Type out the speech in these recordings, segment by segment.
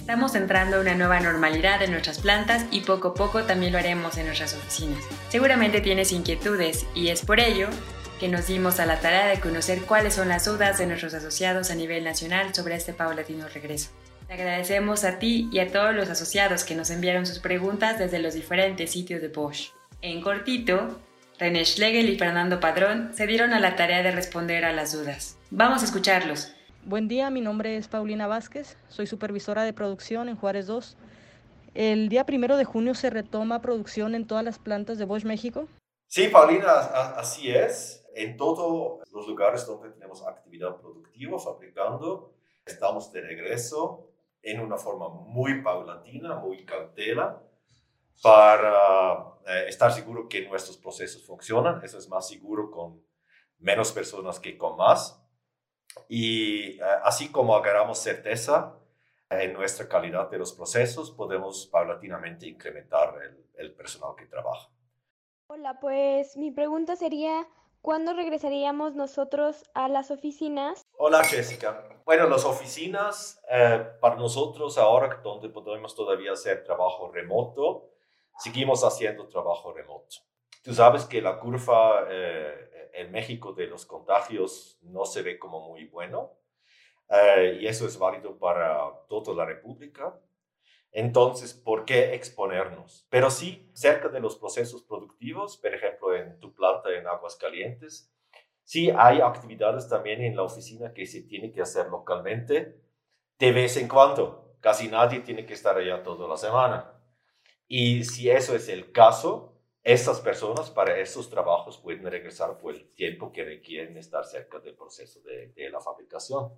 Estamos entrando a una nueva normalidad en nuestras plantas y poco a poco también lo haremos en nuestras oficinas. Seguramente tienes inquietudes y es por ello que nos dimos a la tarea de conocer cuáles son las dudas de nuestros asociados a nivel nacional sobre este paulatino regreso. Te agradecemos a ti y a todos los asociados que nos enviaron sus preguntas desde los diferentes sitios de Bosch. En cortito, René Schlegel y Fernando Padrón se dieron a la tarea de responder a las dudas. Vamos a escucharlos. Buen día, mi nombre es Paulina Vázquez, soy supervisora de producción en Juárez 2. El día primero de junio se retoma producción en todas las plantas de Bosch México. Sí, Paulina, así es. En todos los lugares donde tenemos actividad productiva fabricando, estamos de regreso en una forma muy paulatina, muy cautela, para eh, estar seguro que nuestros procesos funcionan. Eso es más seguro con menos personas que con más. Y eh, así como agarramos certeza en nuestra calidad de los procesos, podemos paulatinamente incrementar el, el personal que trabaja. Hola, pues mi pregunta sería, ¿cuándo regresaríamos nosotros a las oficinas? Hola, Jessica. Bueno, las oficinas, eh, para nosotros ahora, donde podemos todavía hacer trabajo remoto, seguimos haciendo trabajo remoto. Tú sabes que la curva eh, en México de los contagios no se ve como muy bueno eh, y eso es válido para toda la República. Entonces, ¿por qué exponernos? Pero sí, cerca de los procesos productivos, por ejemplo, en tu planta en Aguas Calientes, sí hay actividades también en la oficina que se tiene que hacer localmente de vez en cuando. Casi nadie tiene que estar allá toda la semana. Y si eso es el caso, estas personas para esos trabajos pueden regresar por el tiempo que requieren estar cerca del proceso de, la fabricación.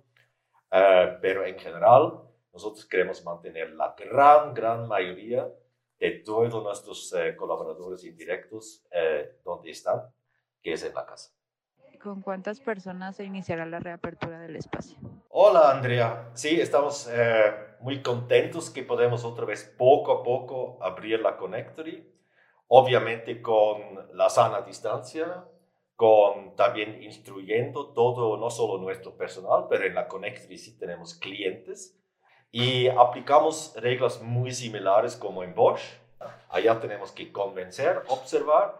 Eh, pero en general, nosotros queremos mantener la gran, gran mayoría de todos nuestros eh, colaboradores indirectos eh, donde están, que es en la casa. ¿Con cuántas personas se iniciará la reapertura del espacio? Hola Andrea, sí, estamos muy contentos que podemos otra vez poco a poco abrir la Connectory obviamente con la sana distancia, con también instruyendo todo, no solo nuestro personal, pero en la Connect sí tenemos clientes y aplicamos reglas muy similares como en Bosch. Allá tenemos que convencer, observar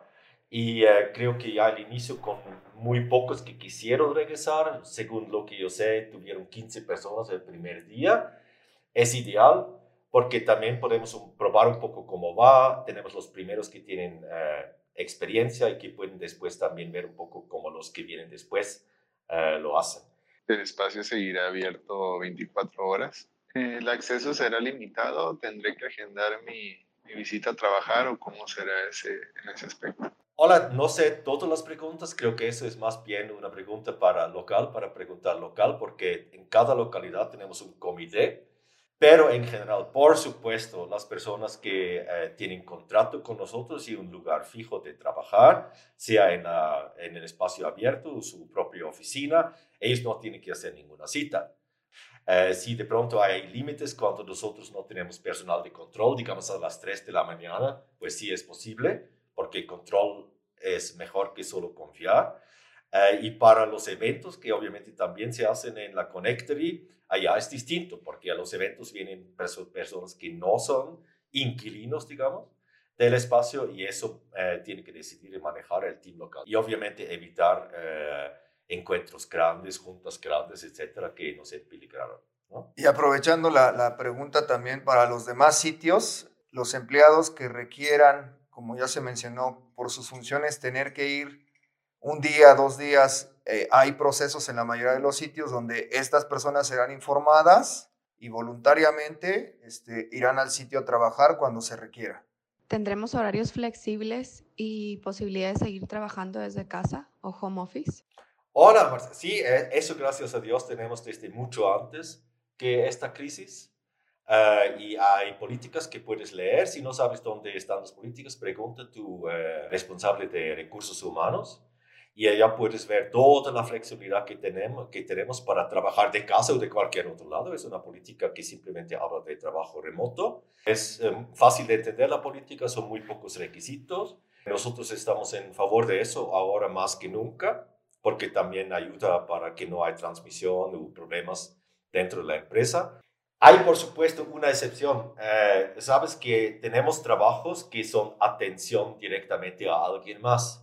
y eh, creo que ya al inicio con muy pocos que quisieron regresar, según lo que yo sé, tuvieron 15 personas el primer día. Es ideal, porque también podemos probar un poco cómo va. Tenemos los primeros que tienen eh, experiencia y que pueden después también ver un poco cómo los que vienen después eh, lo hacen. El espacio seguirá abierto 24 horas. ¿El acceso será limitado? ¿Tendré que agendar mi, mi visita a trabajar o cómo será ese, en ese aspecto? Hola, no sé todas las preguntas, creo que eso es más bien una pregunta para local, para preguntar local, porque en cada localidad tenemos un comité pero en general, por supuesto, las personas que eh, tienen contrato con nosotros y un lugar fijo de trabajar, sea en, en el espacio abierto o su propia oficina, ellos no tienen que hacer ninguna cita. Eh, si de pronto hay límites cuando nosotros no tenemos personal de control, digamos a las 3 de la mañana, pues sí es posible, porque control es mejor que solo confiar. Eh, y para los eventos que obviamente también se hacen en la Connectory, allá es distinto, porque a los eventos vienen personas que no son inquilinos, digamos, del espacio y eso eh, tiene que decidir y manejar el team local. Y obviamente evitar eh, encuentros grandes, juntas grandes, etcétera, que no se peligraron. ¿no? Y aprovechando la, la pregunta también para los demás sitios, los empleados que requieran, como ya se mencionó, por sus funciones, tener que ir un día, dos días, eh, hay procesos en la mayoría de los sitios donde estas personas serán informadas y voluntariamente este, irán al sitio a trabajar cuando se requiera. ¿Tendremos horarios flexibles y posibilidad de seguir trabajando desde casa o home office? Hola, Marcia. Sí, eh, eso gracias a Dios tenemos desde mucho antes que esta crisis. Uh, y hay políticas que puedes leer. Si no sabes dónde están las políticas, pregunta a tu responsable de recursos humanos y allá puedes ver toda la flexibilidad que tenemos, que tenemos para trabajar de casa o de cualquier otro lado. Es una política que simplemente habla de trabajo remoto. Es em, fácil de entender la política, son muy pocos requisitos. Nosotros estamos en favor de eso ahora más que nunca, porque también ayuda para que no haya transmisión o problemas dentro de la empresa. Hay, por supuesto, una excepción. Eh, Sabes que tenemos trabajos que son atención directamente a alguien más.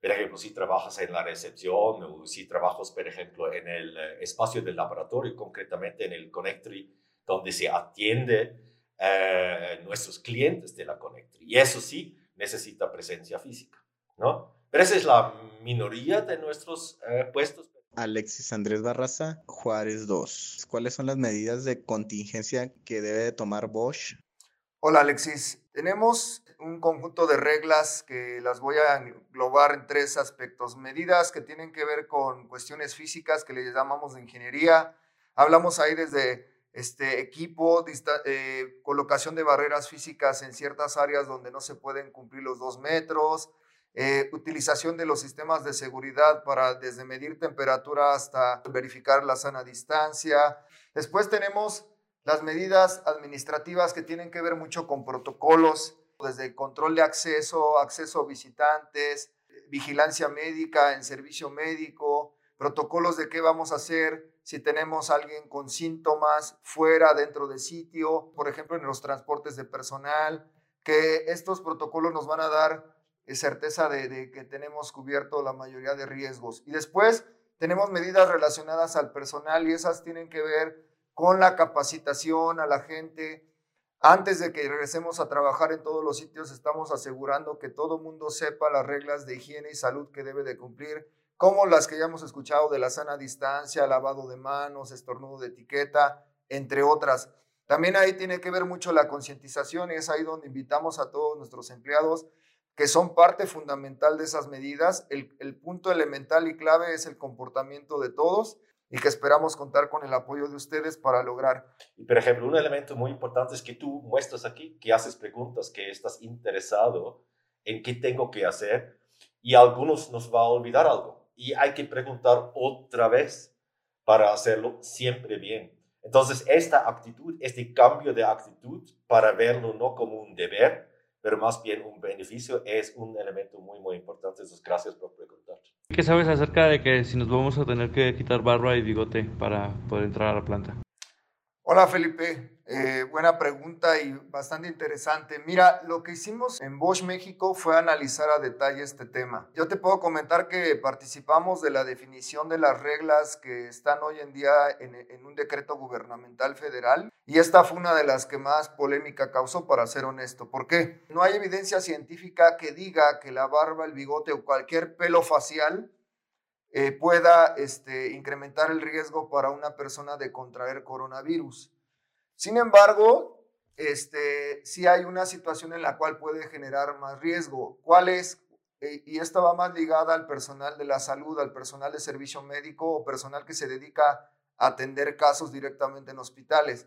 Por ejemplo, si trabajas en la recepción o si trabajas, por ejemplo, en el eh, espacio del laboratorio, concretamente en el Connectory, donde se atiende eh, nuestros clientes de la Connectory. Y eso sí, necesita presencia física, ¿no? Pero esa es la minoría de nuestros puestos. Alexis Andrés Barraza, Juárez 2. ¿Cuáles son las medidas de contingencia que debe tomar Bosch? Hola Alexis, tenemos un conjunto de reglas que las voy a englobar en tres aspectos. Medidas que tienen que ver con cuestiones físicas que le llamamos de ingeniería. Hablamos ahí desde este equipo, eh, colocación de barreras físicas en ciertas áreas donde no se pueden cumplir los dos metros, eh, utilización de los sistemas de seguridad para desde medir temperatura hasta verificar la sana distancia. Después tenemos las medidas administrativas que tienen que ver mucho con protocolos, desde control de acceso, acceso a visitantes, vigilancia médica en servicio médico, protocolos de qué vamos a hacer si tenemos alguien con síntomas fuera, dentro de sitio, por ejemplo, en los transportes de personal, que estos protocolos nos van a dar certeza de, que tenemos cubierto la mayoría de riesgos. Y después tenemos medidas relacionadas al personal y esas tienen que ver con la capacitación a la gente. Antes de que regresemos a trabajar en todos los sitios, estamos asegurando que todo mundo sepa las reglas de higiene y salud que debe de cumplir, como las que ya hemos escuchado de la sana distancia, lavado de manos, estornudo de etiqueta, entre otras. También ahí tiene que ver mucho la concientización y es ahí donde invitamos a todos nuestros empleados que son parte fundamental de esas medidas. El, punto elemental y clave es el comportamiento de todos y que esperamos contar con el apoyo de ustedes para lograr. Y por ejemplo, un elemento muy importante es que tú muestras aquí, que haces preguntas, que estás interesado en qué tengo que hacer y algunos nos va a olvidar algo y hay que preguntar otra vez para hacerlo siempre bien. Entonces, esta actitud, este cambio de actitud para verlo no como un deber, pero más bien un beneficio es un elemento muy, muy importante. Entonces, gracias por preguntar. ¿Qué sabes acerca de que si nos vamos a tener que quitar barba y bigote para poder entrar a la planta? Hola Felipe, eh, buena pregunta y bastante interesante. Mira, lo que hicimos en Bosch México fue analizar a detalle este tema. Yo te puedo comentar que participamos de la definición de las reglas que están hoy en día en, en un decreto gubernamental federal y esta fue una de las que más polémica causó, para ser honesto. ¿Por qué? No hay evidencia científica que diga que la barba, el bigote o cualquier pelo facial eh, pueda este, incrementar el riesgo para una persona de contraer coronavirus. Sin embargo, este, sí hay una situación en la cual puede generar más riesgo. ¿Cuál es? Eh, y esta va más ligada al personal de la salud, al personal de servicio médico o personal que se dedica a atender casos directamente en hospitales.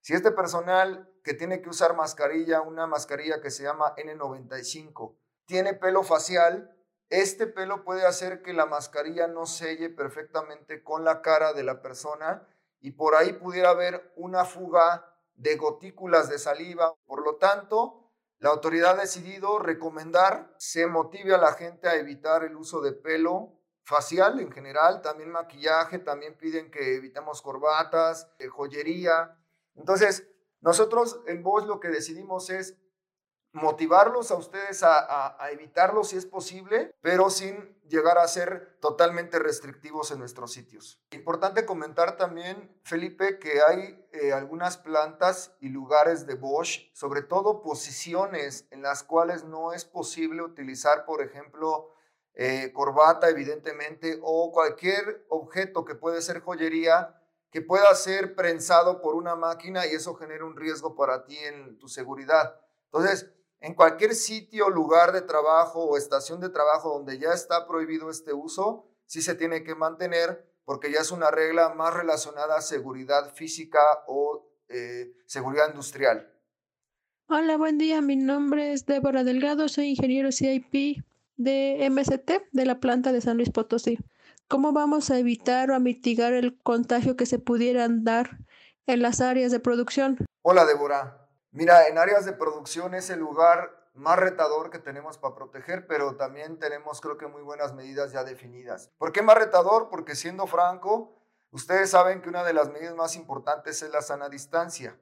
Si este personal que tiene que usar mascarilla, una mascarilla que se llama N95, tiene pelo facial, este pelo puede hacer que la mascarilla no selle perfectamente con la cara de la persona y por ahí pudiera haber una fuga de gotículas de saliva. Por lo tanto, la autoridad ha decidido recomendar se motive a la gente a evitar el uso de pelo facial en general, también maquillaje, también piden que evitemos corbatas, eh, joyería. Entonces, nosotros en Voz lo que decidimos es motivarlos a ustedes a, evitarlo si es posible, pero sin llegar a ser totalmente restrictivos en nuestros sitios. Importante comentar también, Felipe, que hay eh, algunas plantas y lugares de Bosch, sobre todo posiciones en las cuales no es posible utilizar, por ejemplo, eh, corbata, evidentemente, o cualquier objeto que puede ser joyería que pueda ser prensado por una máquina y eso genera un riesgo para ti en tu seguridad. Entonces, en cualquier sitio, lugar de trabajo o estación de trabajo donde ya está prohibido este uso, sí se tiene que mantener porque ya es una regla más relacionada a seguridad física o eh, seguridad industrial. Hola, buen día. Mi nombre es Débora Delgado. Soy ingeniero CIP de MST de la planta de San Luis Potosí. ¿Cómo vamos a evitar o a mitigar el contagio que se pudieran dar en las áreas de producción? Hola, Débora. Mira, en áreas de producción es el lugar más retador que tenemos para proteger, pero también tenemos creo que muy buenas medidas ya definidas. ¿Por qué más retador? Porque siendo franco, Ustedes saben que una de las medidas más importantes es la sana distancia.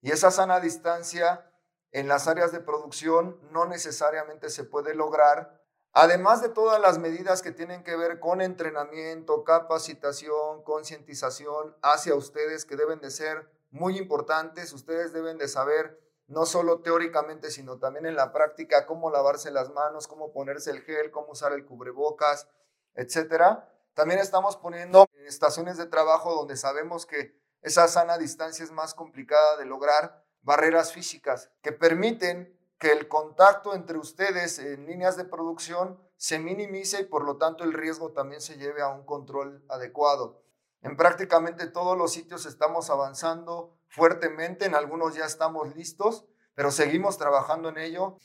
Y esa sana distancia en las áreas de producción no necesariamente se puede lograr, además de todas las medidas que tienen que ver con entrenamiento, capacitación, concientización hacia ustedes que deben de ser muy importantes. Ustedes deben de saber no solo teóricamente, sino también en la práctica, cómo lavarse las manos, cómo ponerse el gel, cómo usar el cubrebocas, etcétera. También estamos poniendo estaciones de trabajo donde sabemos que esa sana distancia es más complicada de lograr, barreras físicas que permiten que el contacto entre ustedes en líneas de producción se minimice y por lo tanto el riesgo también se lleve a un control adecuado. En prácticamente todos los sitios estamos avanzando fuertemente, en algunos ya estamos listos, pero seguimos trabajando en ello.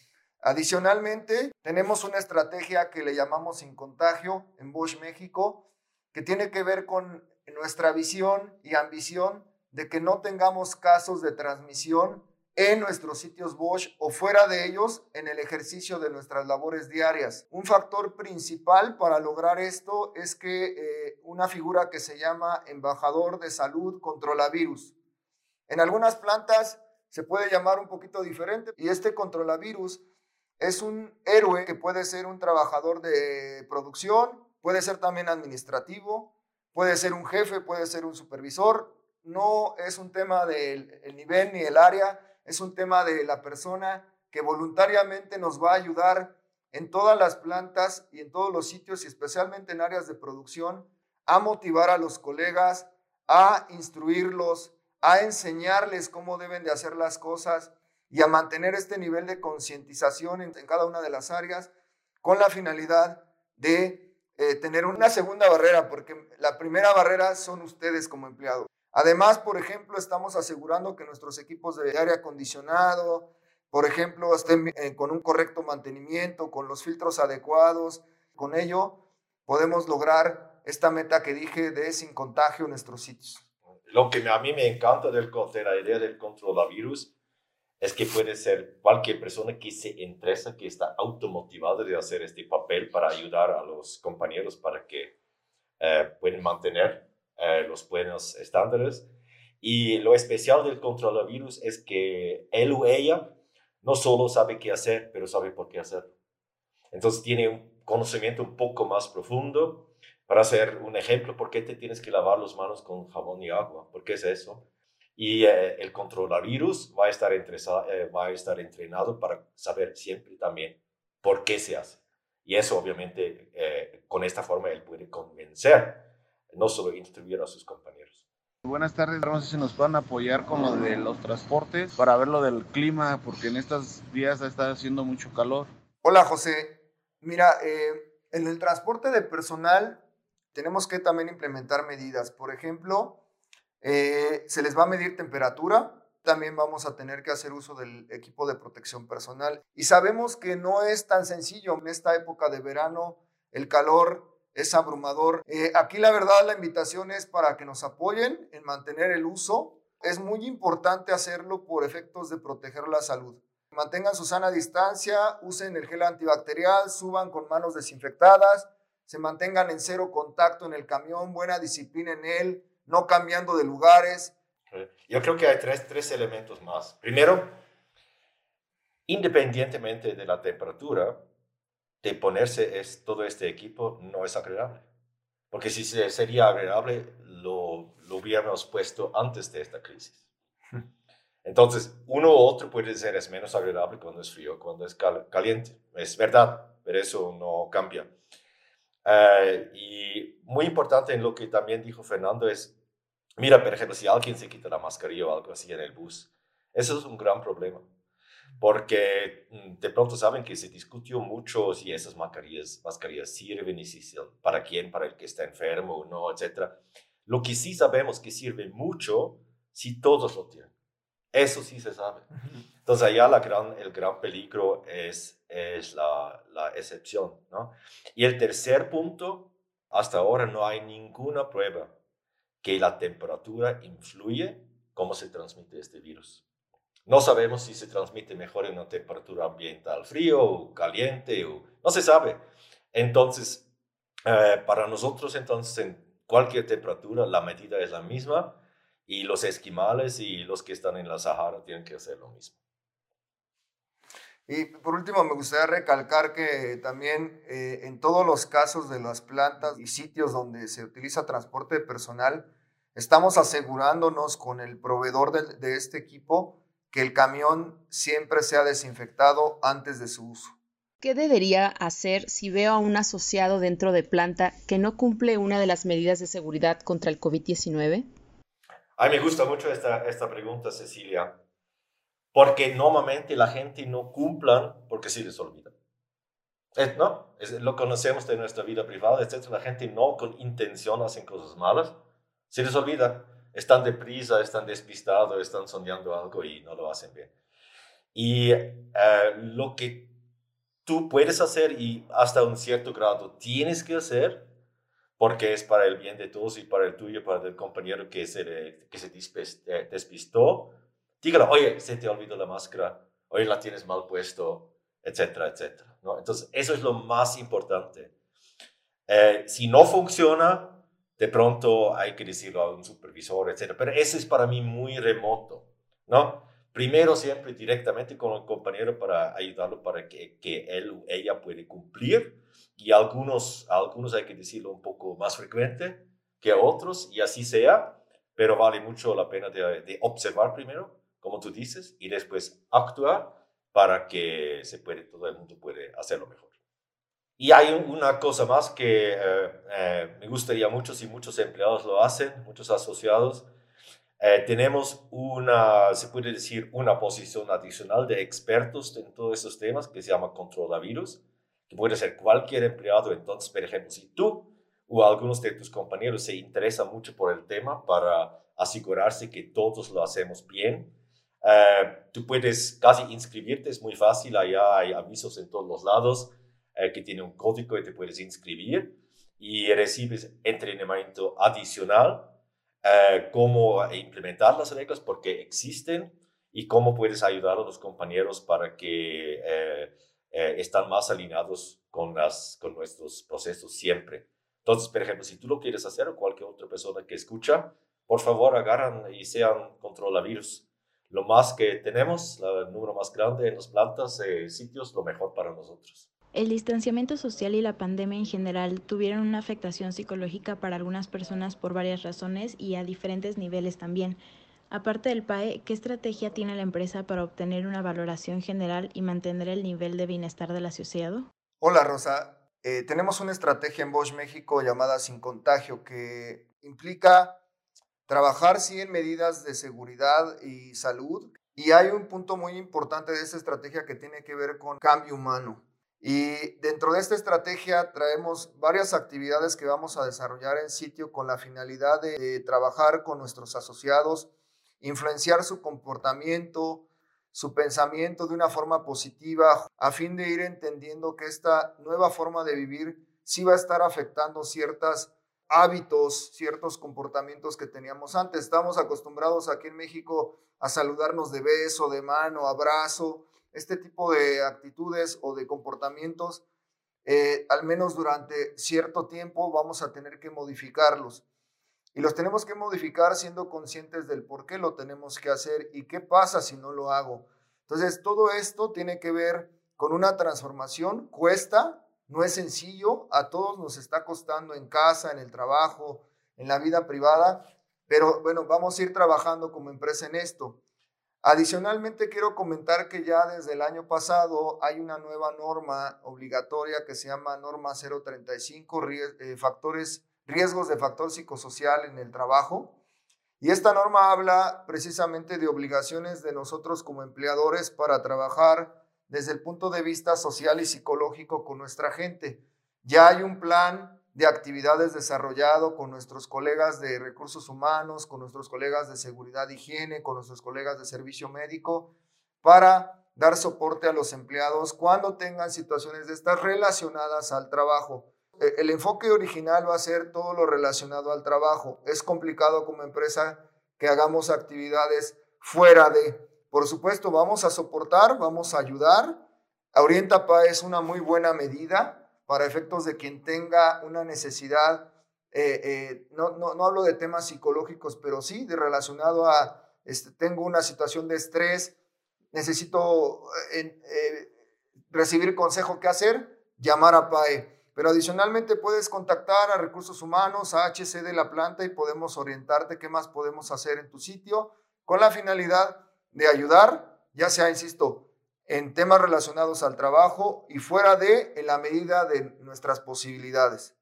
Adicionalmente, tenemos una estrategia que le llamamos sin contagio en Bosch México, que tiene que ver con nuestra visión y ambición de que no tengamos casos de transmisión en nuestros sitios Bosch o fuera de ellos en el ejercicio de nuestras labores diarias. Un factor principal para lograr esto es que eh, una figura que se llama embajador de salud controla virus. En algunas plantas se puede llamar un poquito diferente y este controlavirus es un héroe que puede ser un trabajador de producción, puede ser también administrativo, puede ser un jefe, puede ser un supervisor. No es un tema del nivel ni el área, es un tema de la persona que voluntariamente nos va a ayudar en todas las plantas y en todos los sitios y especialmente en áreas de producción a motivar a los colegas, a instruirlos, a enseñarles cómo deben de hacer las cosas y a mantener este nivel de concientización en, cada una de las áreas con la finalidad de eh, tener una segunda barrera, porque la primera barrera son ustedes como empleados. Además, por ejemplo, estamos asegurando que nuestros equipos de aire acondicionado, por ejemplo, estén eh, con un correcto mantenimiento, con los filtros adecuados. Con ello podemos lograr esta meta que dije de sin contagio en nuestros sitios. Lo que a mí me encanta del, de la idea del virus es que puede ser cualquier persona que se interesa, que está automotivada de hacer este papel para ayudar a los compañeros para que eh, puedan mantener eh, los buenos estándares. Y lo especial del virus es que él o ella no solo sabe qué hacer, pero sabe por qué hacerlo. Entonces tiene un conocimiento un poco más profundo. Para hacer un ejemplo, ¿por qué te tienes que lavar las manos con jabón y agua? ¿Por qué es eso? Y eh, el virus va a, estar eh, va a estar entrenado para saber siempre también por qué se hace. Y eso obviamente con esta forma él puede convencer no solo instruir a sus compañeros. Buenas tardes, no sé si nos puedan apoyar con lo de los transportes para ver lo del clima, porque en estos días está haciendo mucho calor. Hola José, mira, eh, en el transporte de personal tenemos que también implementar medidas. Por ejemplo, eh, se les va a medir temperatura, también vamos a tener que hacer uso del equipo de protección personal. Y sabemos que no es tan sencillo en esta época de verano, el calor es abrumador. Eh, aquí la verdad la invitación es para que nos apoyen en mantener el uso. Es muy importante hacerlo por efectos de proteger la salud. Mantengan su sana distancia, usen el gel antibacterial, suban con manos desinfectadas, se mantengan en cero contacto en el camión, buena disciplina en él, no cambiando de lugares. Yo creo que hay tres, tres elementos más. Primero, independientemente de la temperatura, de ponerse es, todo este equipo no es agradable. Porque si sería agradable, lo, lo hubiéramos puesto antes de esta crisis. Entonces, uno u otro puede ser es menos agradable cuando es frío, cuando es caliente. Es verdad, pero eso no cambia. Eh, y muy importante en lo que también dijo Fernando es, mira, por ejemplo, si alguien se quita la mascarilla o algo así en el bus, eso es un gran problema porque mm, de pronto saben que se discutió mucho si esas mascarillas, mascarillas sirven y si para quién, para el que está enfermo o no, etc. Lo que sí sabemos que sirve mucho si todos lo tienen. Eso sí se sabe. Entonces allá la gran, el gran peligro es, es la, la excepción. ¿no? Y el tercer punto, hasta ahora no hay ninguna prueba que la temperatura influye cómo se transmite este virus. No sabemos si se transmite mejor en una temperatura ambiental frío o caliente, o, no se sabe. Entonces, eh, para nosotros, entonces, cualquier temperatura, la medida es la misma y los esquimales y los que están en la Sahara tienen que hacer lo mismo. Y por último, me gustaría recalcar que también eh, en todos los casos de las plantas y sitios donde se utiliza transporte personal, estamos asegurándonos con el proveedor de, de este equipo que el camión siempre sea desinfectado antes de su uso. ¿Qué debería hacer si veo a un asociado dentro de planta que no cumple una de las medidas de seguridad contra el COVID-19? A mí me gusta mucho esta, esta pregunta, Cecilia, porque normalmente la gente no cumplan porque se les olvida. ¿No? lo conocemos de nuestra vida privada, etc. La gente no con intención hacen cosas malas, se les olvida. Están deprisa, están despistados, están soñando algo y no lo hacen bien. Y eh, lo que tú puedes hacer y hasta un cierto grado tienes que hacer, porque es para el bien de todos y para el tuyo, para el compañero que se, que se eh, despistó, dígalo, oye, se te olvidó la máscara, oye, la tienes mal puesto, etcétera, etcétera. ¿no? Entonces, eso es lo más importante. Eh, si no funciona, de pronto hay que decirlo a un supervisor, etcétera. Pero eso es para mí muy remoto, ¿no? Primero siempre directamente con el compañero para ayudarlo para que, que él o ella puede cumplir y algunos, algunos hay que decirlo un poco más frecuente que otros y así sea, pero vale mucho la pena de, de observar primero como tú dices, y después actuar para que se puede, todo el mundo puede hacerlo mejor. Y hay una cosa más que eh, eh, me gustaría mucho si muchos empleados lo hacen, muchos asociados. Eh, tenemos una, se puede decir, una posición adicional de expertos en todos esos temas que se llama virus, que puede ser cualquier empleado. Entonces, por ejemplo, si tú o algunos de tus compañeros se interesan mucho por el tema para asegurarse que todos lo hacemos bien, eh, tú puedes casi inscribirte, es muy fácil, allá hay avisos en todos los lados eh, que tiene un código y te puedes inscribir y recibes entrenamiento adicional, eh, cómo implementar las reglas porque existen y cómo puedes ayudar a los compañeros para que están más alineados con, las, con nuestros procesos siempre. Entonces, por ejemplo, si tú lo quieres hacer o cualquier otra persona que escucha, por favor agarran y sean virus lo más que tenemos, el número más grande en las plantas, eh, sitios, lo mejor para nosotros. El distanciamiento social y la pandemia en general tuvieron una afectación psicológica para algunas personas por varias razones y a diferentes niveles también. Aparte del PAE, ¿qué estrategia tiene la empresa para obtener una valoración general y mantener el nivel de bienestar del asociado? Hola Rosa, eh, tenemos una estrategia en Bosch México llamada Sin Contagio que implica Trabajar sí medidas de seguridad y salud. Y hay un punto muy importante de esta estrategia que tiene que ver con cambio humano. Y dentro de esta estrategia traemos varias actividades que vamos a desarrollar en sitio con la finalidad de, trabajar con nuestros asociados, influenciar su comportamiento, su pensamiento de una forma positiva, a fin de ir entendiendo que esta nueva forma de vivir sí va a estar afectando ciertas hábitos, ciertos comportamientos que teníamos antes. Estamos acostumbrados aquí en México a saludarnos de beso, de mano, abrazo, este tipo de actitudes o de comportamientos, eh, al menos durante cierto tiempo vamos a tener que modificarlos. Y los tenemos que modificar siendo conscientes del por qué lo tenemos que hacer y qué pasa si no lo hago. Entonces, todo esto tiene que ver con una transformación, cuesta, no es sencillo, a todos nos está costando en casa, en el trabajo, en la vida privada, pero bueno, vamos a ir trabajando como empresa en esto. Adicionalmente, quiero comentar que ya desde el año pasado hay una nueva norma obligatoria que se llama Norma 035, eh, factores, riesgos de factor psicosocial en el trabajo. Y esta norma habla precisamente de obligaciones de nosotros como empleadores para trabajar desde el punto de vista social y psicológico con nuestra gente. Ya hay un plan de actividades desarrollado con nuestros colegas de recursos humanos, con nuestros colegas de seguridad e higiene, con nuestros colegas de servicio médico, para dar soporte a los empleados cuando tengan situaciones de estas relacionadas al trabajo. E, el enfoque original va a ser todo lo relacionado al trabajo. Es complicado como empresa que hagamos actividades fuera de, por supuesto, vamos a soportar, vamos a ayudar. Orienta es una muy buena medida para efectos de quien tenga una necesidad eh, eh, no, no, no, hablo de temas psicológicos, pero sí de relacionado a, este, tengo una situación de estrés, necesito eh, recibir consejo qué hacer, llamar a PAE. Pero adicionalmente puedes contactar a recursos humanos, a HC de la planta y podemos orientarte qué más podemos hacer en tu sitio con la finalidad de ayudar, ya sea, insisto, en temas relacionados al trabajo y fuera de, en la medida de nuestras posibilidades.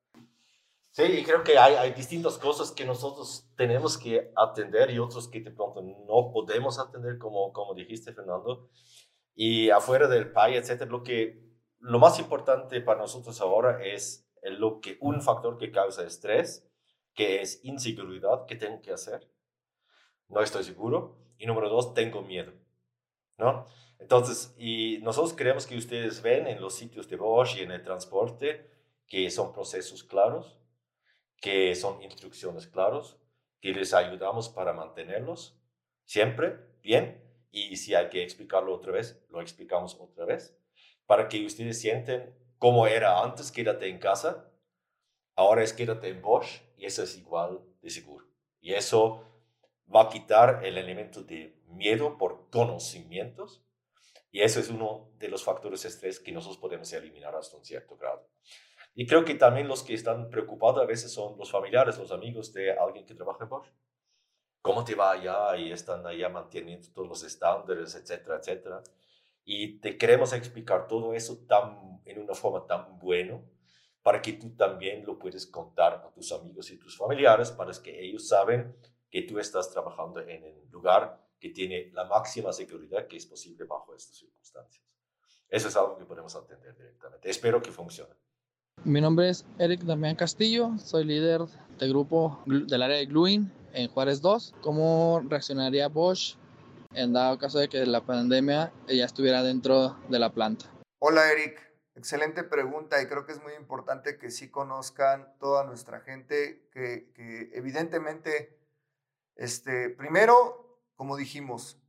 Sí, y creo que hay, hay distintas cosas que nosotros tenemos que atender y otros que de pronto no podemos atender, como, como dijiste, Fernando. Y afuera del PAI, etcétera, lo que lo más importante para nosotros ahora es lo que un factor que causa estrés, que es inseguridad, que tengo que hacer. No estoy seguro. Y número dos, tengo miedo. ¿No? Entonces, y nosotros creemos que ustedes ven en los sitios de Bosch y en el transporte que son procesos claros, que son instrucciones claros, que les ayudamos para mantenerlos siempre bien. Y si hay que explicarlo otra vez, lo explicamos otra vez para que ustedes sienten cómo era antes, quédate en casa, ahora es quédate en Bosch y eso es igual de seguro. Y eso va a quitar el elemento de miedo por conocimientos y eso es uno de los factores de estrés que nosotros podemos eliminar hasta un cierto grado. Y creo que también los que están preocupados a veces son los familiares, los amigos de alguien que trabaja en Bosch. ¿Cómo te va allá? Y están allá manteniendo todos los estándares, etcétera, etcétera. Y te queremos explicar todo eso tan, en una forma tan buena para que tú también lo puedes contar a tus amigos y tus familiares, para que ellos saben que tú estás trabajando en el lugar que tiene la máxima seguridad que es posible bajo estas circunstancias. Eso es algo que podemos atender directamente. Espero que funcione. Mi nombre es Eric Damián Castillo, soy líder del grupo del área de Gluin en Juárez 2. ¿Cómo reaccionaría Bosch en dado caso de que la pandemia ya estuviera dentro de la planta? Hola Eric, excelente pregunta y creo que es muy importante que sí conozcan toda nuestra gente que, evidentemente, este, primero, como dijimos,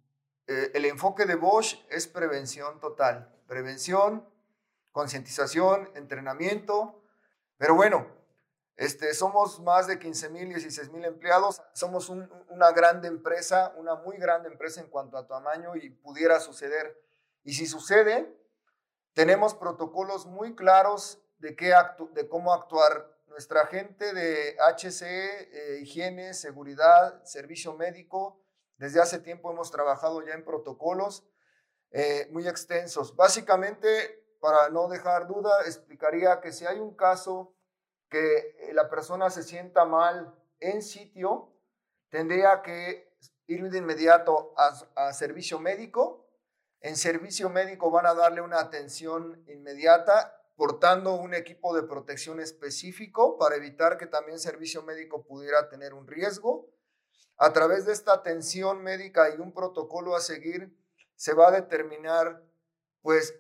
eh, el enfoque de Bosch es prevención total, prevención, concientización, entrenamiento, pero bueno, este, somos más de 15 mil, 16 mil empleados. Somos una grande empresa, una muy grande empresa en cuanto a tamaño y pudiera suceder. Y si sucede, tenemos protocolos muy claros de, qué de cómo actuar. Nuestra gente de HC, eh, higiene, seguridad, servicio médico, desde hace tiempo hemos trabajado ya en protocolos eh, muy extensos. Básicamente, para no dejar duda, explicaría que si hay un caso que eh, la persona se sienta mal en sitio, tendría que ir de inmediato a, servicio médico. En servicio médico van a darle una atención inmediata, portando un equipo de protección específico para evitar que también servicio médico pudiera tener un riesgo. A través de esta atención médica y un protocolo a seguir, se va a determinar, pues,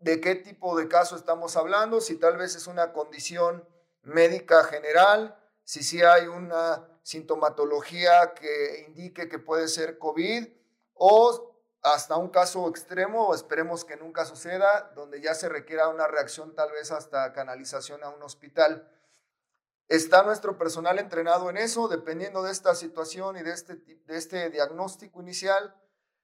de qué tipo de caso estamos hablando, si tal vez es una condición médica general, si sí hay una sintomatología que indique que puede ser COVID o hasta un caso extremo, esperemos que nunca suceda, donde ya se requiera una reacción tal vez hasta canalización a un hospital. Está nuestro personal entrenado en eso, dependiendo de esta situación y de este, de este diagnóstico inicial,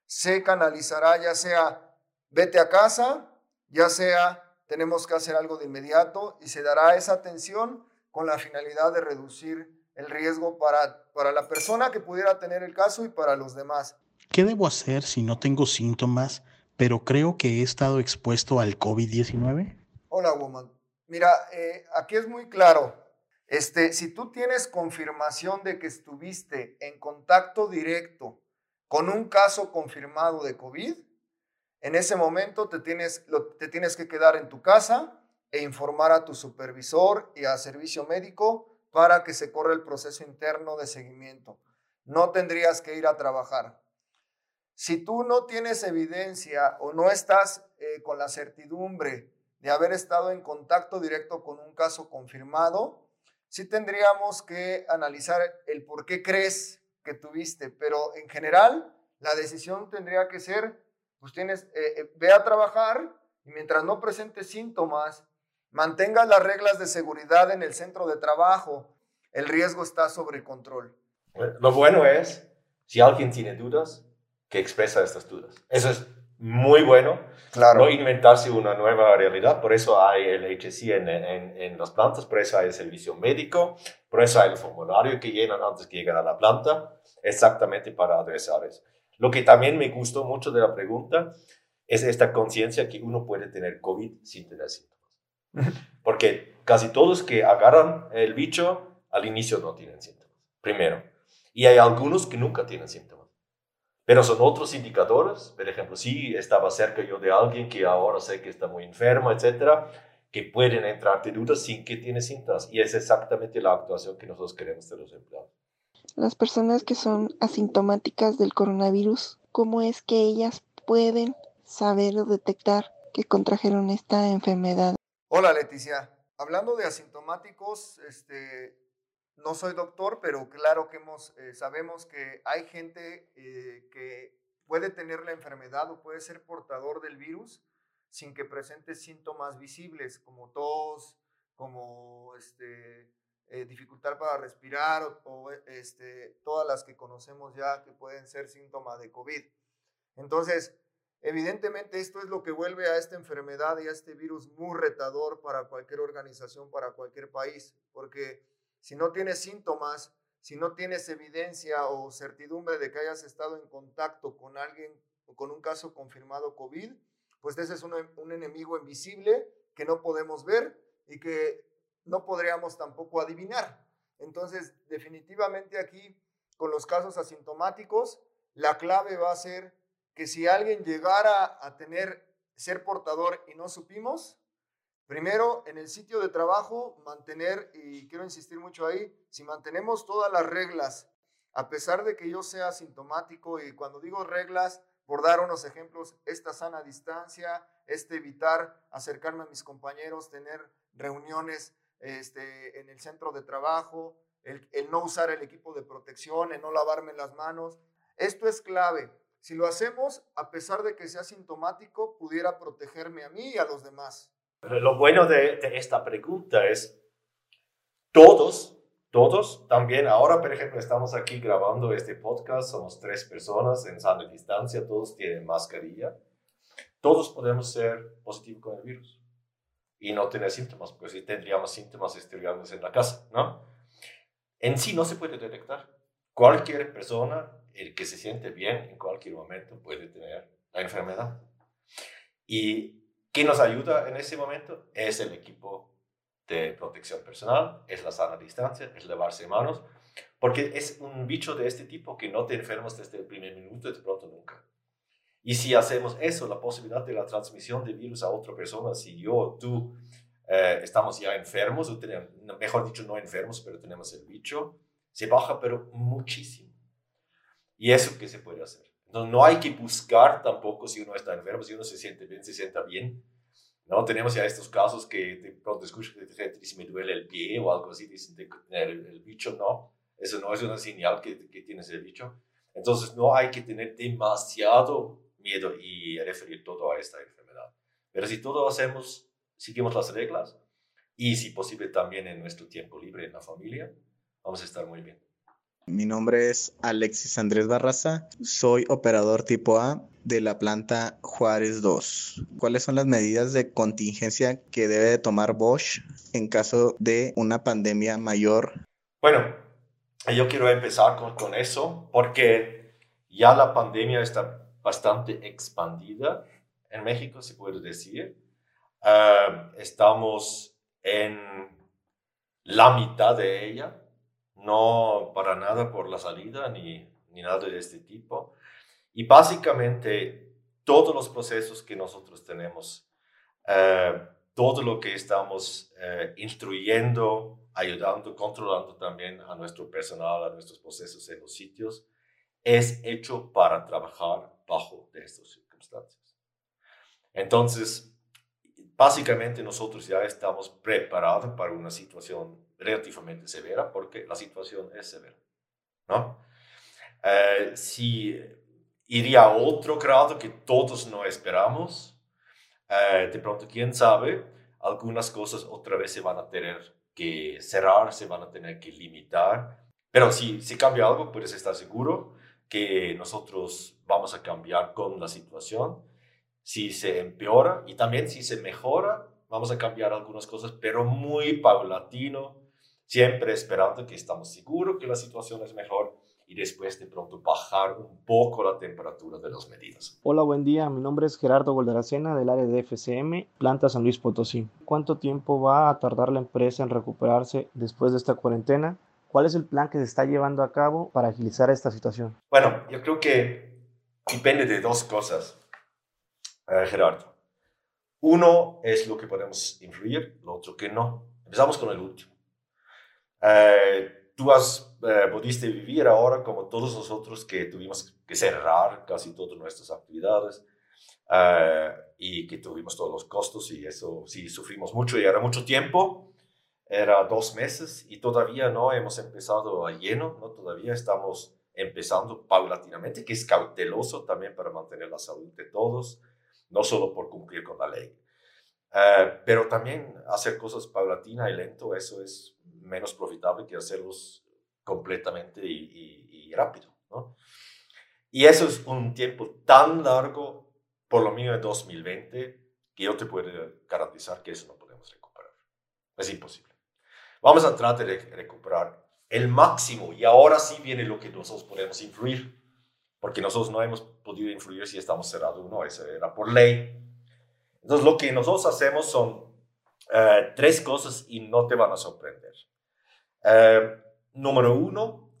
se canalizará ya sea vete a casa, ya sea tenemos que hacer algo de inmediato y se dará esa atención con la finalidad de reducir el riesgo para, para la persona que pudiera tener el caso y para los demás. ¿Qué debo hacer si no tengo síntomas, pero creo que he estado expuesto al COVID-19? Hola, woman. Mira, eh, aquí es muy claro. Este, si tú tienes confirmación de que estuviste en contacto directo con un caso confirmado de COVID, en ese momento te tienes, te tienes que quedar en tu casa e informar a tu supervisor y a servicio médico para que se corra el proceso interno de seguimiento. No tendrías que ir a trabajar. Si tú no tienes evidencia o no estás eh, con la certidumbre de haber estado en contacto directo con un caso confirmado, sí tendríamos que analizar el por qué crees que tuviste, pero en general la decisión tendría que ser pues tienes, eh, eh, ve a trabajar y mientras no presentes síntomas, mantengas las reglas de seguridad en el centro de trabajo. el riesgo está sobre control. Lo bueno es, si alguien tiene dudas, que expresa estas dudas. Eso es muy bueno. Claro. No inventarse una nueva realidad. Por eso hay el HSI en, en, en, las plantas, por eso hay el servicio médico, por eso hay el formulario que llenan antes que llegan a la planta, exactamente para adresar eso. Lo que también me gustó mucho de la pregunta es esta conciencia que uno puede tener COVID sin tener síntomas. Porque casi todos que agarran el bicho al inicio no tienen síntomas, primero. Y hay algunos que nunca tienen síntomas. Pero son otros indicadores, por ejemplo, si estaba cerca yo de alguien que ahora sé que está muy enfermo, etcétera, que pueden entrar de dudas sin que tiene síntomas. Y es exactamente la actuación que nosotros queremos de los empleados. Las personas que son asintomáticas del coronavirus, ¿cómo es que ellas pueden saber o detectar que contrajeron esta enfermedad? Hola Leticia, hablando de asintomáticos, este, no soy doctor, pero claro que hemos, eh, sabemos que hay gente eh, que puede tener la enfermedad o puede ser portador del virus sin que presente síntomas visibles como tos, como este, eh, dificultad para respirar o, este, todas las que conocemos ya que pueden ser síntomas de COVID. Entonces, evidentemente esto es lo que vuelve a esta enfermedad y a este virus muy retador para cualquier organización, para cualquier país, porque si no tienes síntomas, si no tienes evidencia o certidumbre de que hayas estado en contacto con alguien o con un caso confirmado COVID, pues ese es un, un enemigo invisible que no podemos ver y que no podríamos tampoco adivinar. Entonces, definitivamente aquí, con los casos asintomáticos, la clave va a ser que si alguien llegara a tener, ser portador y no supimos, Primero, en el sitio de trabajo, mantener, y quiero insistir mucho ahí, si mantenemos todas las reglas, a pesar de que yo sea sintomático, y cuando digo reglas, por dar unos ejemplos, esta sana distancia, este evitar acercarme a mis compañeros, tener reuniones este, en el centro de trabajo, el, el no usar el equipo de protección, el no lavarme las manos. Esto es clave. Si lo hacemos, a pesar de que sea sintomático, pudiera protegerme a mí y a los demás. Lo bueno de, esta pregunta es, todos, todos, también ahora, por ejemplo, estamos aquí grabando este podcast, somos tres personas en sana distancia, todos tienen mascarilla, todos podemos ser positivos con el virus y no tener síntomas, porque si tendríamos síntomas estaríamos en la casa, ¿no? En sí no se puede detectar. Cualquier persona, el que se siente bien en cualquier momento, puede tener la enfermedad. Y ¿Qué nos ayuda en ese momento? Es el equipo de protección personal, es la sana distancia, es lavarse manos, porque es un bicho de este tipo que no te enfermas desde el primer minuto y de pronto nunca. Y si hacemos eso, la posibilidad de la transmisión del virus a otra persona, si yo o tú eh, estamos ya enfermos, o tenemos, mejor dicho, no enfermos, pero tenemos el bicho, se baja, pero muchísimo. Y eso que se puede hacer. No, no hay que buscar tampoco si uno está enfermo, si uno se siente bien, se sienta bien. No, tenemos ya estos casos que de pronto escuchan que gente dice me duele el pie o algo así, dicen el, el, bicho no, eso no es una señal que, que tienes el bicho. Entonces no hay que tener demasiado miedo y referir todo a esta enfermedad. Pero si todo hacemos, seguimos las reglas y si posible también en nuestro tiempo libre en la familia, vamos a estar muy bien. Mi nombre es Alexis Andrés Barraza, soy operador tipo A de la planta Juárez 2. ¿Cuáles son las medidas de contingencia que debe tomar Bosch en caso de una pandemia mayor? Bueno, yo quiero empezar con, eso porque ya la pandemia está bastante expandida en México, se puede decir. Uh, estamos en la mitad de ella no para nada por la salida ni, ni nada de este tipo. Y básicamente todos los procesos que nosotros tenemos, eh, todo lo que estamos eh, instruyendo, ayudando, controlando también a nuestro personal, a nuestros procesos en los sitios, es hecho para trabajar bajo de estas circunstancias. Entonces, básicamente nosotros ya estamos preparados para una situación relativamente severa porque la situación es severa. ¿no? Eh, si iría a otro grado que todos no esperamos, eh, de pronto, quién sabe, algunas cosas otra vez se van a tener que cerrar, se van a tener que limitar. Pero si, si cambia algo, puedes estar seguro que nosotros vamos a cambiar con la situación. Si se empeora y también si se mejora, vamos a cambiar algunas cosas, pero muy paulatino, siempre esperando que estamos seguros que la situación es mejor y después de pronto bajar un poco la temperatura de las medidas. Hola, buen día. Mi nombre es Gerardo Goldaracena del área de FCM, Planta San Luis Potosí. ¿Cuánto tiempo va a tardar la empresa en recuperarse después de esta cuarentena? ¿Cuál es el plan que se está llevando a cabo para agilizar esta situación? Bueno, yo creo que depende de dos cosas, Gerardo. Uno es lo que podemos influir, lo otro que no. Empezamos con el último. Eh, tú has, eh, vivir ahora como todos nosotros que tuvimos que cerrar casi todas nuestras actividades eh, y que tuvimos todos los costos y eso sí sufrimos mucho y era mucho tiempo, era dos meses y todavía no hemos empezado a lleno, ¿no? todavía estamos empezando paulatinamente, que es cauteloso también para mantener la salud de todos, no solo por cumplir con la ley. Eh, pero también hacer cosas paulatina y lento, eso es menos profitable que hacerlos completamente y, rápido. ¿no? Y eso es un tiempo tan largo, por lo menos en 2020, que yo te puedo garantizar que eso no podemos recuperar. Es imposible. Vamos a tratar de recuperar el máximo y ahora sí viene lo que nosotros podemos influir, porque nosotros no hemos podido influir si estamos cerrados o no, eso era por ley. Entonces lo que nosotros hacemos son eh, tres cosas y no te van a sorprender. Eh, número uno,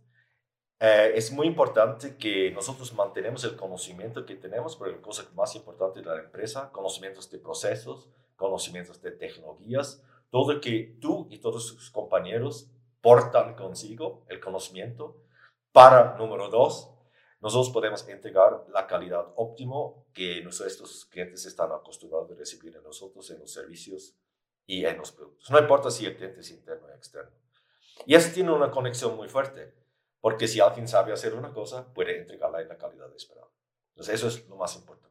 eh, es muy importante que nosotros mantenemos el conocimiento que tenemos, pero la cosa más importante de la empresa, conocimientos de procesos, conocimientos de tecnologías, todo lo que tú y todos sus compañeros portan consigo, el conocimiento, para, número dos, nosotros podemos entregar la calidad óptimo que nuestros clientes están acostumbrados a recibir de nosotros en los servicios y en los productos. No importa si el cliente es interno o externo. Y eso tiene una conexión muy fuerte, porque si alguien sabe hacer una cosa, puede entregarla en la calidad esperada. Entonces, eso es lo más importante.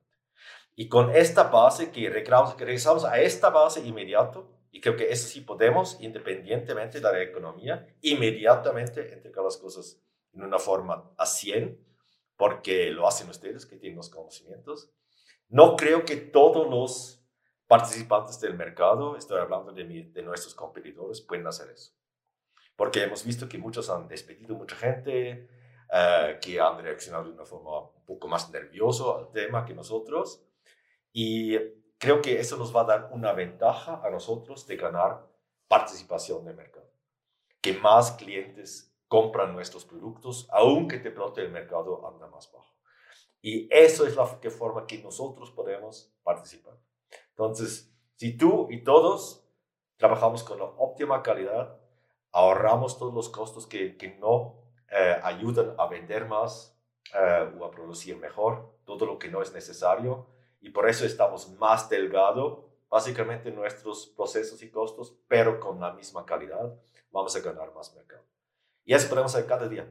Y con esta base, que regresamos a esta base inmediato, y creo que eso sí podemos, independientemente de la economía, inmediatamente entregar las cosas en una forma a 100, porque lo hacen ustedes que tienen los conocimientos. No creo que todos los participantes del mercado, estoy hablando de, de nuestros competidores, pueden hacer eso porque hemos visto que muchos han despedido mucha gente, uh, que han reaccionado de una forma un poco más nerviosa al tema que nosotros. Y creo que eso nos va a dar una ventaja a nosotros de ganar participación de mercado. Que más clientes compran nuestros productos, aunque de pronto el mercado anda más bajo. Y eso es la forma que nosotros podemos participar. Entonces, si tú y todos trabajamos con la óptima calidad, ahorramos todos los costos que, que no eh, ayudan a vender más eh, o a producir mejor, todo lo que no es necesario, y por eso estamos más delgado, básicamente nuestros procesos y costos, pero con la misma calidad, vamos a ganar más mercado. Y eso podemos hacer cada día,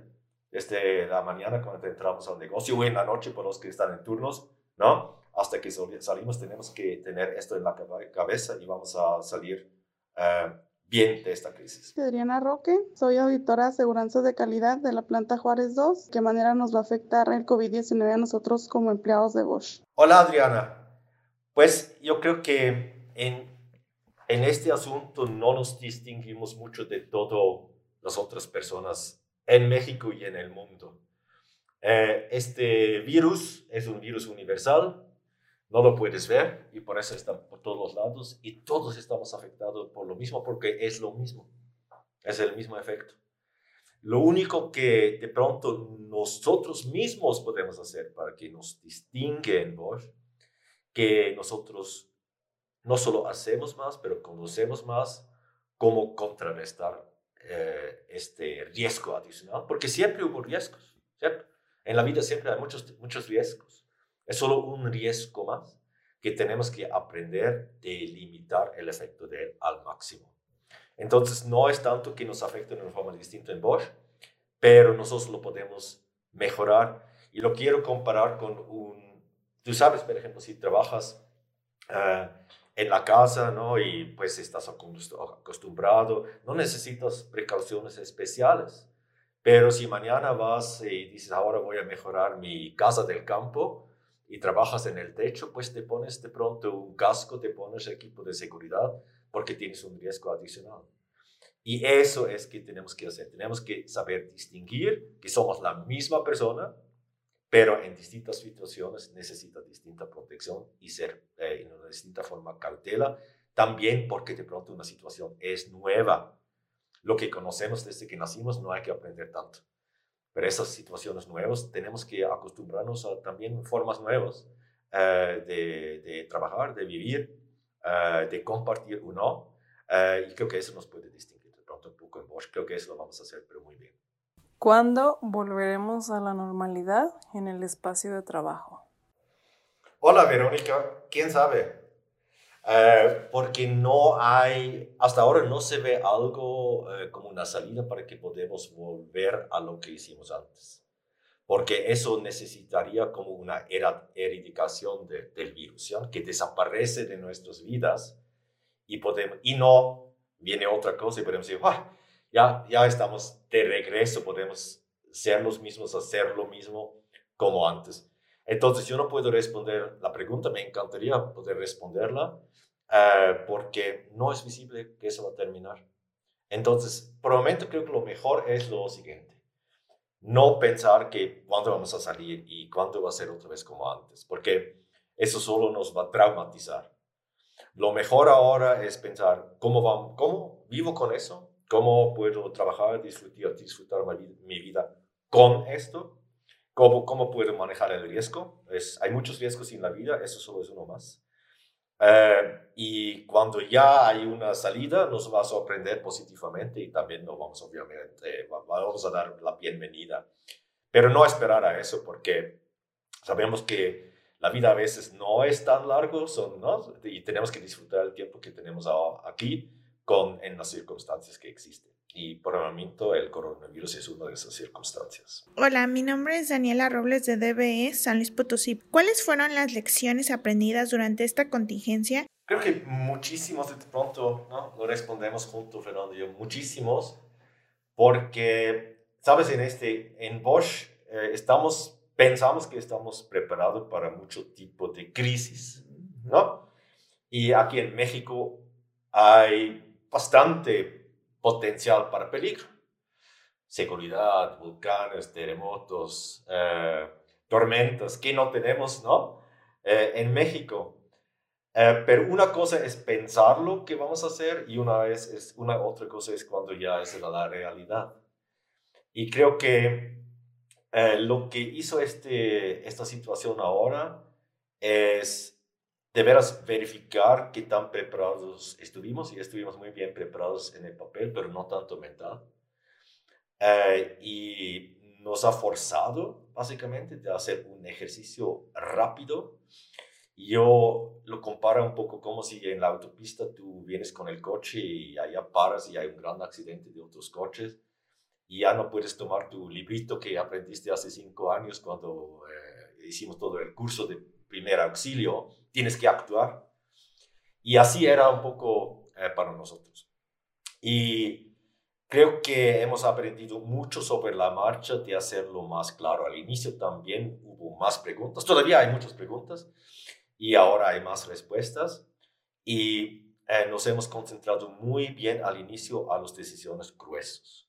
desde la mañana cuando entramos al negocio o en la noche por los que están en turnos, ¿no? Hasta que salimos tenemos que tener esto en la cabeza y vamos a salir uh, bien de esta crisis. Adriana Roque, soy auditora de aseguranza de calidad de la planta Juárez 2. ¿Qué manera nos va a afectar el COVID-19 a nosotros como empleados de Bosch? Hola Adriana. Pues yo creo que en, en este asunto no nos distinguimos mucho de todas las otras personas en México y en el mundo. Eh, este virus es un virus universal, no lo puedes ver y por eso está por todos lados y todos estamos afectados por lo mismo porque es lo mismo, es el mismo efecto. Lo único que de pronto nosotros mismos podemos hacer para que nos distingue en Bosch, que nosotros no solo hacemos más, pero conocemos más cómo contrarrestar eh, este riesgo adicional, porque siempre hubo riesgos, ¿cierto? En la vida siempre hay muchos, muchos riesgos. Es solo un riesgo más que tenemos que aprender de limitar el efecto de él al máximo. Entonces, no es tanto que nos afecte de una forma distinta en Bosch, pero nosotros lo podemos mejorar. Y lo quiero comparar con un, tú sabes, por ejemplo, si trabajas uh, en la casa, ¿no? Y pues estás acostumbrado, no necesitas precauciones especiales. Pero si mañana vas y dices, ahora voy a mejorar mi casa del campo y trabajas en el techo, pues te pones de pronto un casco, te pones equipo de seguridad porque tienes un riesgo adicional. Y eso es que tenemos que hacer. Tenemos que saber distinguir que somos la misma persona, pero en distintas situaciones necesita distinta protección y ser eh, en una distinta forma cautela. También porque de pronto una situación es nueva lo que conocemos desde que nacimos no hay que aprender tanto. Pero esas situaciones nuevas tenemos que acostumbrarnos a también formas nuevas eh, de, de, trabajar, de vivir, uh, de compartir o no. Uh, y creo que eso nos puede distinguir de pronto un poco en Bosch. Creo que eso lo vamos a hacer, pero muy bien. ¿Cuándo volveremos a la normalidad en el espacio de trabajo? Hola, Verónica. ¿Quién sabe? Eh, porque no hay, hasta ahora no se ve algo eh, como una salida para que podamos volver a lo que hicimos antes. Porque eso necesitaría como una erradicación del virus, que desaparece de nuestras vidas y, podemos, y no viene otra cosa y podemos decir, ah, ya, ya estamos de regreso, podemos ser los mismos, hacer lo mismo como antes. Entonces, yo no puedo responder la pregunta, me encantaría poder responderla, eh, porque no es visible que eso va a terminar. Entonces, por el momento creo que lo mejor es lo siguiente. No pensar que cuándo vamos a salir y cuándo va a ser otra vez como antes, porque eso solo nos va a traumatizar. Lo mejor ahora es pensar cómo, va, cómo vivo con eso, cómo puedo trabajar, disfrutar, disfrutar mi vida con esto ¿Cómo, cómo puedo manejar el riesgo? Es, hay muchos riesgos en la vida, eso solo es uno más. Eh, y cuando ya hay una salida, nos va a sorprender positivamente y también nos vamos, obviamente, vamos a dar la bienvenida. Pero no esperar a eso porque sabemos que la vida a veces no es tan largo ¿no? y tenemos que disfrutar el tiempo que tenemos aquí con, en las circunstancias que existen y por el momento el coronavirus es una de esas circunstancias. Hola, mi nombre es Daniela Robles de DBE San Luis Potosí. ¿Cuáles fueron las lecciones aprendidas durante esta contingencia? Creo que muchísimos de pronto, ¿no? Lo respondemos juntos, Fernando y yo, muchísimos, porque, sabes, en este, en Bosch eh, estamos, pensamos que estamos preparados para mucho tipo de crisis, ¿no? Y aquí en México hay bastante potencial para peligro. Seguridad, volcanes, terremotos, eh, tormentas, que no tenemos, ¿no? Eh, en México. Eh, pero una cosa es pensar lo que vamos a hacer y una, vez es, una otra cosa es cuando ya es la realidad. Y creo que lo que hizo este, esta situación ahora es de veras verificar qué tan preparados estuvimos y estuvimos muy bien preparados en el papel, pero no tanto mental. Eh, y nos ha forzado básicamente de hacer un ejercicio rápido. Yo lo comparo un poco como si en la autopista tú vienes con el coche y allá paras y hay un gran accidente de otros coches y ya no puedes tomar tu librito que aprendiste hace cinco años cuando eh, hicimos todo el curso de primer auxilio tienes que actuar. Y así era un poco eh, para nosotros. Y creo que hemos aprendido mucho sobre la marcha de hacerlo más claro. Al inicio también hubo más preguntas, todavía hay muchas preguntas y ahora hay más respuestas. Y eh, nos hemos concentrado muy bien al inicio a las decisiones gruesas,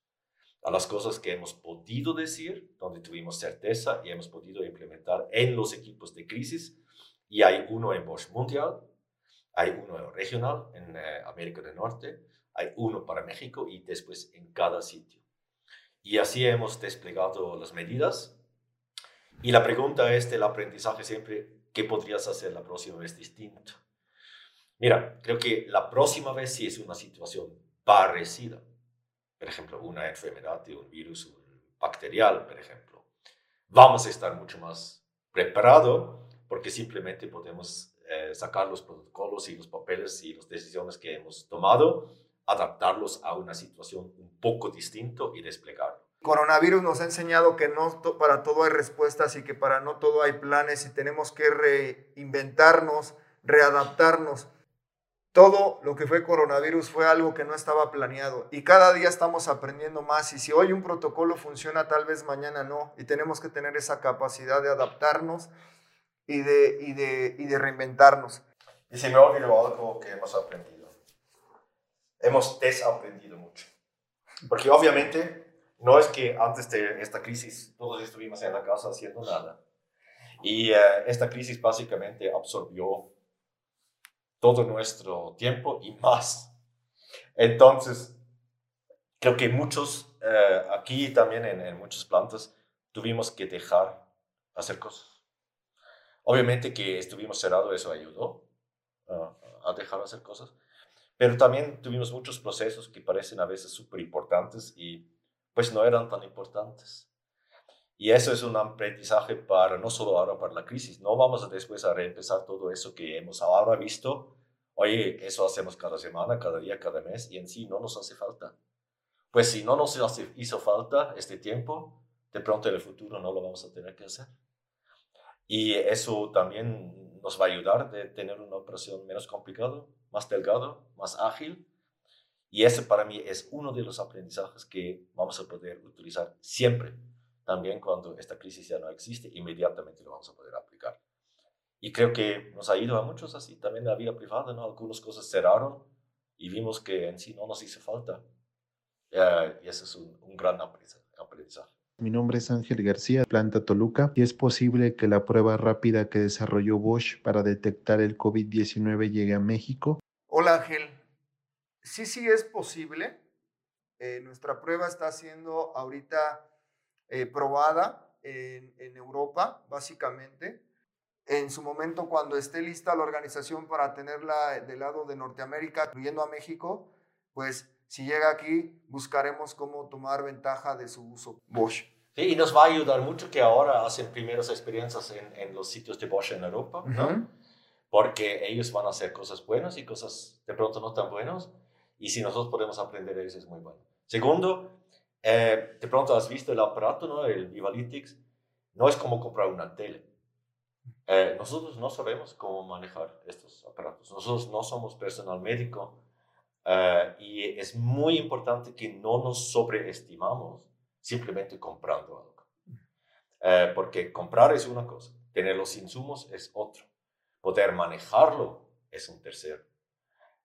a las cosas que hemos podido decir, donde tuvimos certeza y hemos podido implementar en los equipos de crisis y hay uno en Bosch Mundial, hay uno regional en eh, América del Norte, hay uno para México y después en cada sitio. Y así hemos desplegado las medidas. Y la pregunta es del aprendizaje siempre, ¿qué podrías hacer la próxima vez distinto? Mira, creo que la próxima vez si es una situación parecida, por ejemplo, una enfermedad de un virus bacterial, por ejemplo, vamos a estar mucho más preparados porque simplemente podemos eh, sacar los protocolos y los papeles y las decisiones que hemos tomado, adaptarlos a una situación un poco distinto y desplegarlo. Coronavirus nos ha enseñado que no para todo hay respuestas y que para no todo hay planes y tenemos que reinventarnos, readaptarnos. todo lo que fue coronavirus fue algo que no estaba planeado y cada día estamos aprendiendo más y si hoy un protocolo funciona, tal vez mañana no y tenemos que tener esa capacidad de adaptarnos y de, y de, y de reinventarnos. Y se me olvidó algo que hemos aprendido. Hemos desaprendido mucho. Porque obviamente no es que antes de esta crisis todos estuvimos en la casa haciendo nada. Y eh, esta crisis básicamente absorbió todo nuestro tiempo y más. Entonces, creo que muchos, eh, aquí también en, en muchas plantas, tuvimos que dejar hacer cosas. Obviamente que estuvimos cerrados, eso ayudó uh, a dejar hacer cosas, pero también tuvimos muchos procesos que parecen a veces súper importantes y pues no eran tan importantes. Y eso es un aprendizaje para no solo ahora para la crisis, no vamos a después a reempezar todo eso que hemos ahora visto. Oye, eso hacemos cada semana, cada día, cada mes y en sí no nos hace falta. Pues si no nos hace, hizo falta este tiempo, de pronto en el futuro no lo vamos a tener que hacer. Y eso también nos va a ayudar de tener una operación menos complicada, más delgado, más ágil. Y ese para mí es uno de los aprendizajes que vamos a poder utilizar siempre también cuando esta crisis ya no existe, inmediatamente lo vamos a poder aplicar. Y creo que nos ha ido a muchos así, también la vida privada, ¿no? Algunas cosas cerraron y vimos que en sí no nos hizo falta. Uh, y ese es un, un gran aprendizaje. Mi nombre es Ángel García, planta Toluca, y es posible que la prueba rápida que desarrolló Bosch para detectar el COVID-19 llegue a México. Hola Ángel, sí, sí es posible. Eh, nuestra prueba está siendo ahorita eh, probada en, en, Europa, básicamente. En su momento, cuando esté lista la organización para tenerla del lado de Norteamérica, incluyendo a México, pues si llega aquí, buscaremos cómo tomar ventaja de su uso Bosch. Sí, y nos va a ayudar mucho que ahora hacen primeras experiencias en, en los sitios de Bosch en Europa, uh -huh. ¿no? Porque ellos van a hacer cosas buenas y cosas de pronto no tan buenas. Y si nosotros podemos aprender de ellos es muy bueno. Segundo, eh, de pronto has visto el aparato, ¿no? El Vivalytics. No es como comprar una tele. Eh, nosotros no sabemos cómo manejar estos aparatos. Nosotros no somos personal médico. Uh, y es muy importante que no nos sobreestimamos simplemente comprando algo. Uh, porque comprar es una cosa, tener los insumos es otro, poder manejarlo es un tercero.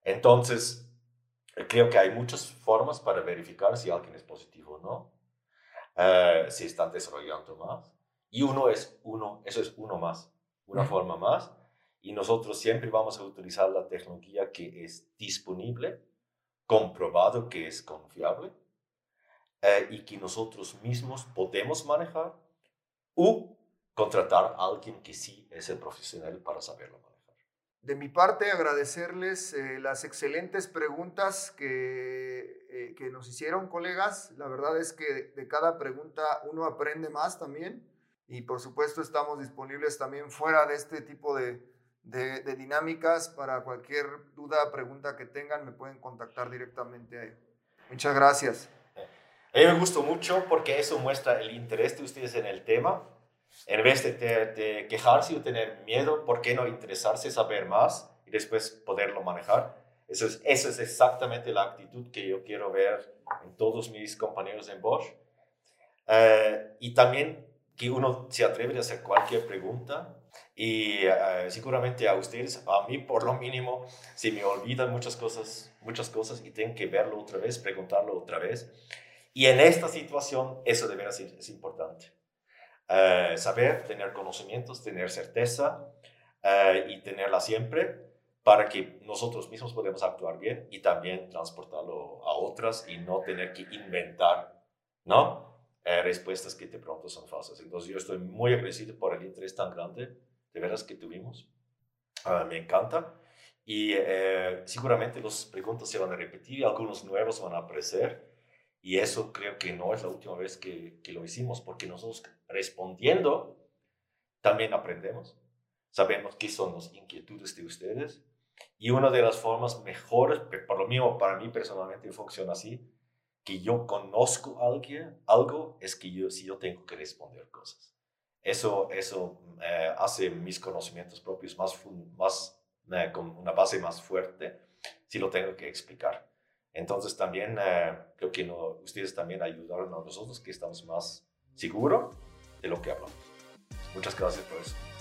Entonces, creo que hay muchas formas para verificar si alguien es positivo o no, uh, si están desarrollando más. Y uno es uno, eso es uno más, una forma más. Y nosotros siempre vamos a utilizar la tecnología que es disponible comprobado que es confiable eh, y que nosotros mismos podemos manejar o contratar a alguien que sí es el profesional para saberlo manejar. De mi parte, agradecerles eh, las excelentes preguntas que, eh, que nos hicieron, colegas. La verdad es que de cada pregunta uno aprende más también y por supuesto estamos disponibles también fuera de este tipo de, de, de, dinámicas. Para cualquier duda, pregunta que tengan, me pueden contactar directamente. Muchas gracias. A mí me gustó mucho porque eso muestra el interés de ustedes en el tema. En vez de, de, de quejarse o tener miedo, ¿por qué no interesarse, saber más y después poderlo manejar? Eso es, eso es exactamente la actitud que yo quiero ver en todos mis compañeros en Bosch. Uh, y también que uno se atreve a hacer cualquier pregunta y uh, seguramente a ustedes, a mí por lo mínimo, se me olvidan muchas cosas, muchas cosas y tengo que verlo otra vez, preguntarlo otra vez. Y en esta situación eso de veras es, importante. Uh, saber, tener conocimientos, tener certeza uh, y tenerla siempre para que nosotros mismos podamos actuar bien y también transportarlo a otras y no tener que inventar, ¿no? Eh, respuestas que de pronto son falsas. Entonces yo estoy muy agradecido por el interés tan grande de veras que tuvimos. Uh, me encanta. Y eh, seguramente las preguntas se van a repetir y algunos nuevos van a aparecer. Y eso creo que no es la última vez que, que lo hicimos, porque nosotros respondiendo también aprendemos. Sabemos qué son las inquietudes de ustedes. Y una de las formas mejores, por lo mismo para mí personalmente funciona así, que yo conozco alguien, algo es que yo, si yo tengo que responder cosas. Eso, eso eh, hace mis conocimientos propios más, más eh, con una base más fuerte si lo tengo que explicar. Entonces también eh, creo que no, ustedes también ayudaron a nosotros que estamos más seguros de lo que hablamos. Muchas gracias por eso.